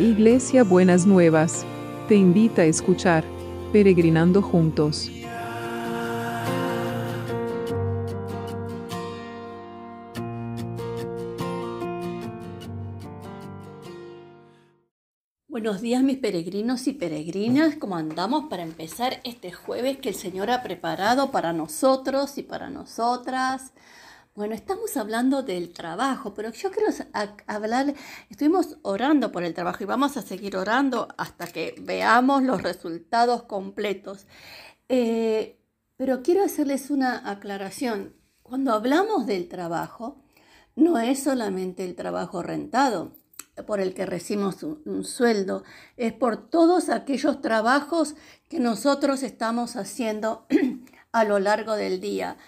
Iglesia Buenas Nuevas, te invita a escuchar Peregrinando Juntos. Buenos días mis peregrinos y peregrinas, ¿cómo andamos para empezar este jueves que el Señor ha preparado para nosotros y para nosotras? Bueno, estamos hablando del trabajo, pero yo quiero hablar, estuvimos orando por el trabajo y vamos a seguir orando hasta que veamos los resultados completos. Eh, pero quiero hacerles una aclaración. Cuando hablamos del trabajo, no es solamente el trabajo rentado por el que recibimos un sueldo, es por todos aquellos trabajos que nosotros estamos haciendo a lo largo del día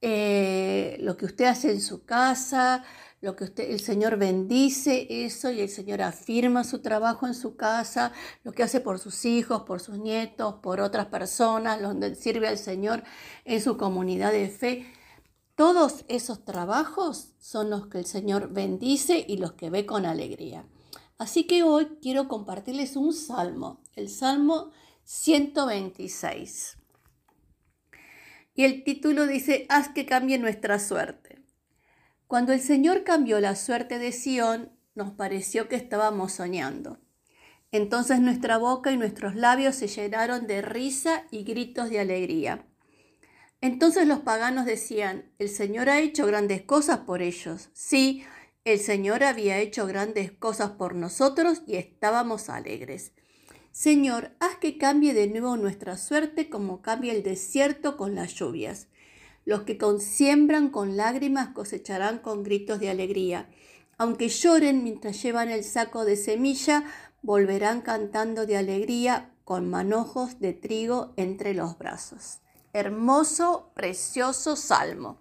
eh, lo que usted hace en su casa, lo que usted, el Señor bendice eso y el Señor afirma su trabajo en su casa, lo que hace por sus hijos, por sus nietos, por otras personas, donde sirve al Señor en su comunidad de fe. Todos esos trabajos son los que el Señor bendice y los que ve con alegría. Así que hoy quiero compartirles un salmo, el Salmo 126. Y el título dice, haz que cambie nuestra suerte. Cuando el Señor cambió la suerte de Sión, nos pareció que estábamos soñando. Entonces nuestra boca y nuestros labios se llenaron de risa y gritos de alegría. Entonces los paganos decían, el Señor ha hecho grandes cosas por ellos. Sí, el Señor había hecho grandes cosas por nosotros y estábamos alegres. Señor, haz que cambie de nuevo nuestra suerte como cambia el desierto con las lluvias. Los que siembran con lágrimas cosecharán con gritos de alegría. Aunque lloren mientras llevan el saco de semilla, volverán cantando de alegría con manojos de trigo entre los brazos. Hermoso, precioso salmo.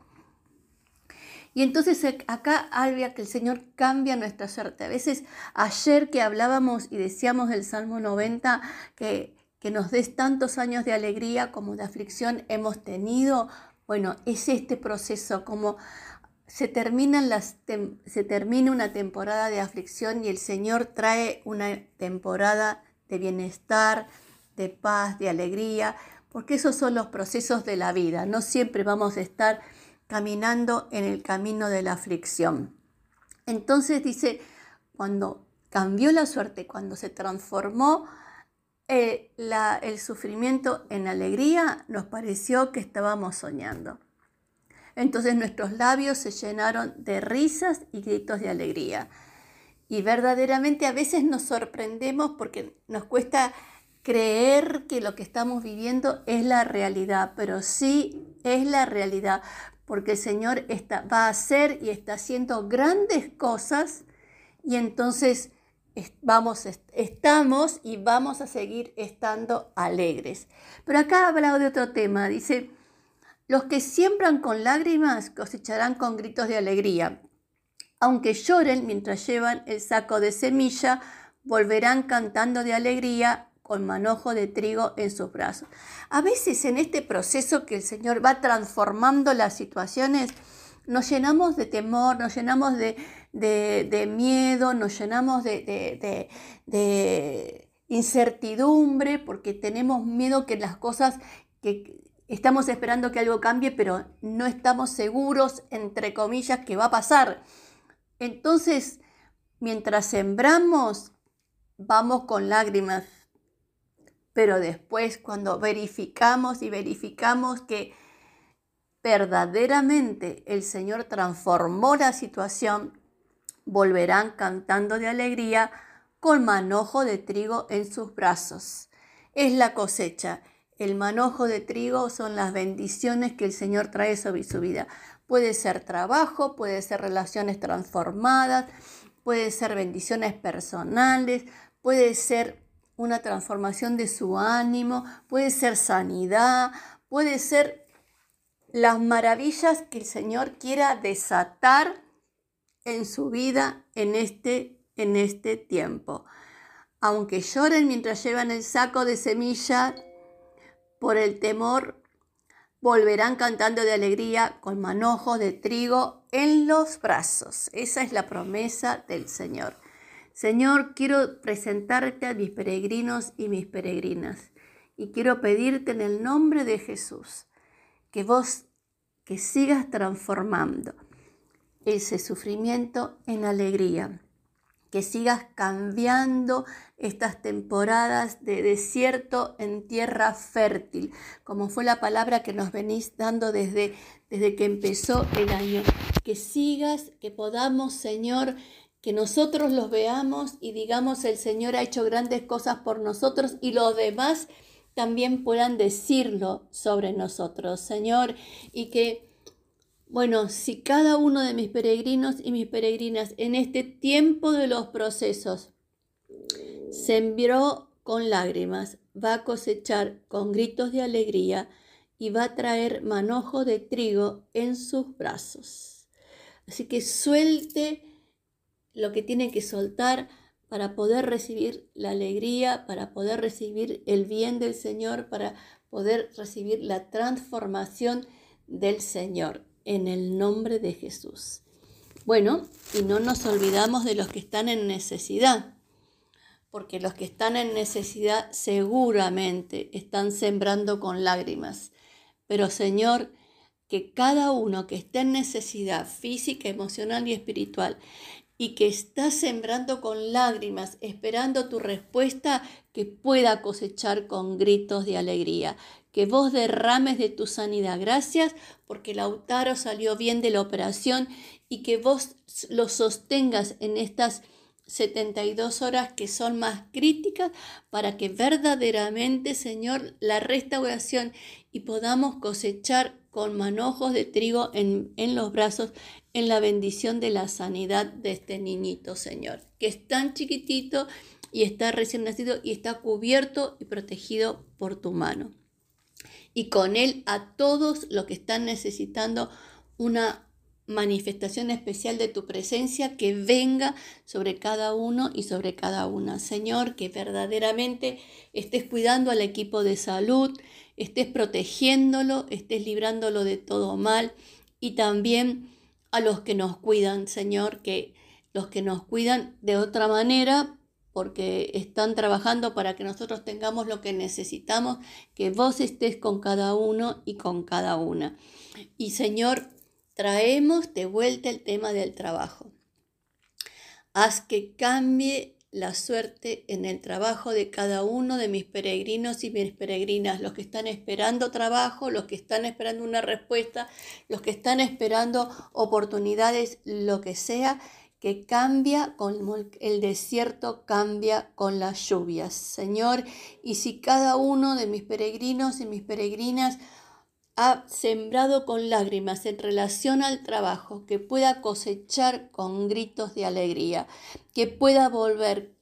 Y entonces acá había que el Señor cambia nuestra suerte. A veces ayer que hablábamos y decíamos del Salmo 90 que, que nos des tantos años de alegría como de aflicción hemos tenido, bueno, es este proceso como se, terminan las se termina una temporada de aflicción y el Señor trae una temporada de bienestar, de paz, de alegría, porque esos son los procesos de la vida. No siempre vamos a estar caminando en el camino de la aflicción. Entonces dice, cuando cambió la suerte, cuando se transformó eh, el sufrimiento en alegría, nos pareció que estábamos soñando. Entonces nuestros labios se llenaron de risas y gritos de alegría. Y verdaderamente a veces nos sorprendemos porque nos cuesta creer que lo que estamos viviendo es la realidad, pero sí es la realidad, porque el Señor va a hacer y está haciendo grandes cosas y entonces vamos, estamos y vamos a seguir estando alegres. Pero acá ha hablado de otro tema, dice, los que siembran con lágrimas cosecharán con gritos de alegría. Aunque lloren mientras llevan el saco de semilla, volverán cantando de alegría con manojo de trigo en sus brazos. A veces en este proceso que el Señor va transformando las situaciones, nos llenamos de temor, nos llenamos de, miedo, nos llenamos de, de, incertidumbre, porque tenemos miedo que las cosas que estamos esperando que algo cambie, pero no estamos seguros, entre comillas, que va a pasar. Entonces, mientras sembramos, vamos con lágrimas, pero después cuando verificamos y verificamos que verdaderamente el Señor transformó la situación, volverán cantando de alegría con manojo de trigo en sus brazos. Es la cosecha. El manojo de trigo son las bendiciones que el Señor trae sobre su vida. Puede ser trabajo, puede ser relaciones transformadas, puede ser bendiciones personales, puede ser una transformación de su ánimo, puede ser sanidad, puede ser las maravillas que el Señor quiera desatar en su vida en este, en este tiempo. Aunque lloren mientras llevan el saco de semilla por el temor, volverán cantando de alegría con manojos de trigo en los brazos. Esa es la promesa del Señor. Señor, quiero presentarte a mis peregrinos y mis peregrinas y quiero pedirte en el nombre de Jesús que vos que sigas transformando ese sufrimiento en alegría, que sigas cambiando estas temporadas de desierto en tierra fértil, como fue la palabra que nos venís dando desde, desde que empezó el año. Que sigas, que podamos, Señor, que nosotros los veamos y digamos, el Señor ha hecho grandes cosas por nosotros y los demás también puedan decirlo sobre nosotros, Señor, y que bueno, si cada uno de mis peregrinos y mis peregrinas en este tiempo de los procesos sembró con lágrimas, va a cosechar con gritos de alegría y va a traer manojo de trigo en sus brazos. Así que suelte lo que tiene que soltar para poder recibir la alegría, para poder recibir el bien del Señor, para poder recibir la transformación del Señor en el nombre de Jesús. Bueno, y no nos olvidamos de los que están en necesidad, porque los que están en necesidad seguramente están sembrando con lágrimas. Pero Señor, que cada uno que esté en necesidad física, emocional y espiritual, y que está sembrando con lágrimas, esperando tu respuesta, que pueda cosechar con gritos de alegría, que vos derrames de tu sanidad. Gracias porque Lautaro salió bien de la operación y que vos lo sostengas en estas 72 horas que son más críticas para que verdaderamente, Señor, la restauración y podamos cosechar con manojos de trigo en, en, los brazos en la bendición de la sanidad de este niñito, Señor, que es tan chiquitito y está recién nacido y está cubierto y protegido por tu mano. Y con él a todos los que están necesitando una manifestación especial de tu presencia que venga sobre cada uno y sobre cada una. Señor, que verdaderamente estés cuidando al equipo de salud, estés protegiéndolo, estés librándolo de todo mal y también a los que nos cuidan, Señor, que los que nos cuidan de otra manera porque están trabajando para que nosotros tengamos lo que necesitamos, que vos estés con cada uno y con cada una. Y Señor, traemos de vuelta el tema del trabajo. Haz que cambie la suerte en el trabajo de cada uno de mis peregrinos y mis peregrinas, los que están esperando trabajo, los que están esperando una respuesta, los que están esperando oportunidades, lo que sea, que cambia con el desierto, cambia con las lluvias, Señor. Y si cada uno de mis peregrinos y mis peregrinas ha sembrado con lágrimas en relación al trabajo, que pueda cosechar con gritos de alegría, que pueda volver,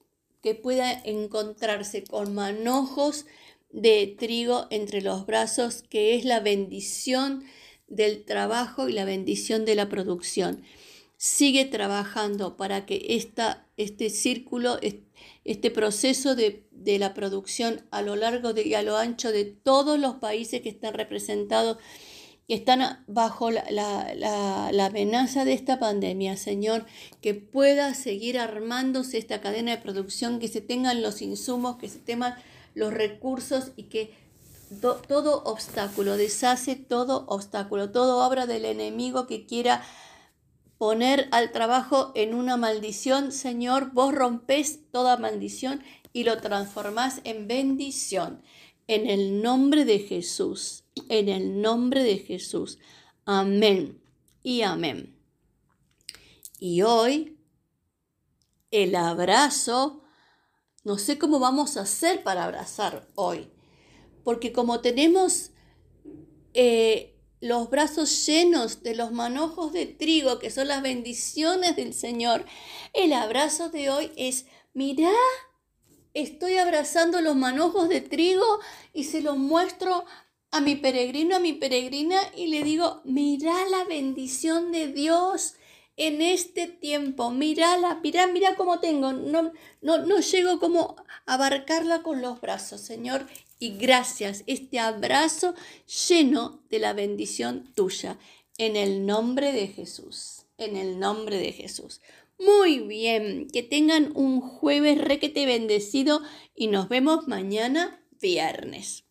que pueda encontrarse con manojos de trigo entre los brazos, que es la bendición del trabajo y la bendición de la producción. Sigue trabajando para que esta, este círculo, este proceso de, la producción a lo largo y a lo ancho de todos los países que están representados, que están bajo la, la, amenaza de esta pandemia, Señor, que pueda seguir armándose esta cadena de producción, que se tengan los insumos, que se tengan los recursos y que todo obstáculo, deshace todo obstáculo, todo obra del enemigo que quiera poner al trabajo en una maldición, Señor, vos rompés toda maldición y lo transformás en bendición. En el nombre de Jesús, en el nombre de Jesús. Amén y amén. Y hoy, el abrazo, no sé cómo vamos a hacer para abrazar hoy, porque como tenemos... Eh, los brazos llenos de los manojos de trigo, que son las bendiciones del Señor, el abrazo de hoy es, mirá, estoy abrazando los manojos de trigo y se los muestro a mi peregrino, a mi peregrina y le digo, mirá la bendición de Dios en este tiempo, mírala, mirá, mira cómo tengo, no, no, no llego como abarcarla con los brazos, Señor, y gracias, este abrazo lleno de la bendición tuya, en el nombre de Jesús. en el nombre de Jesús. Muy bien, que tengan un jueves requete bendecido y nos vemos mañana viernes.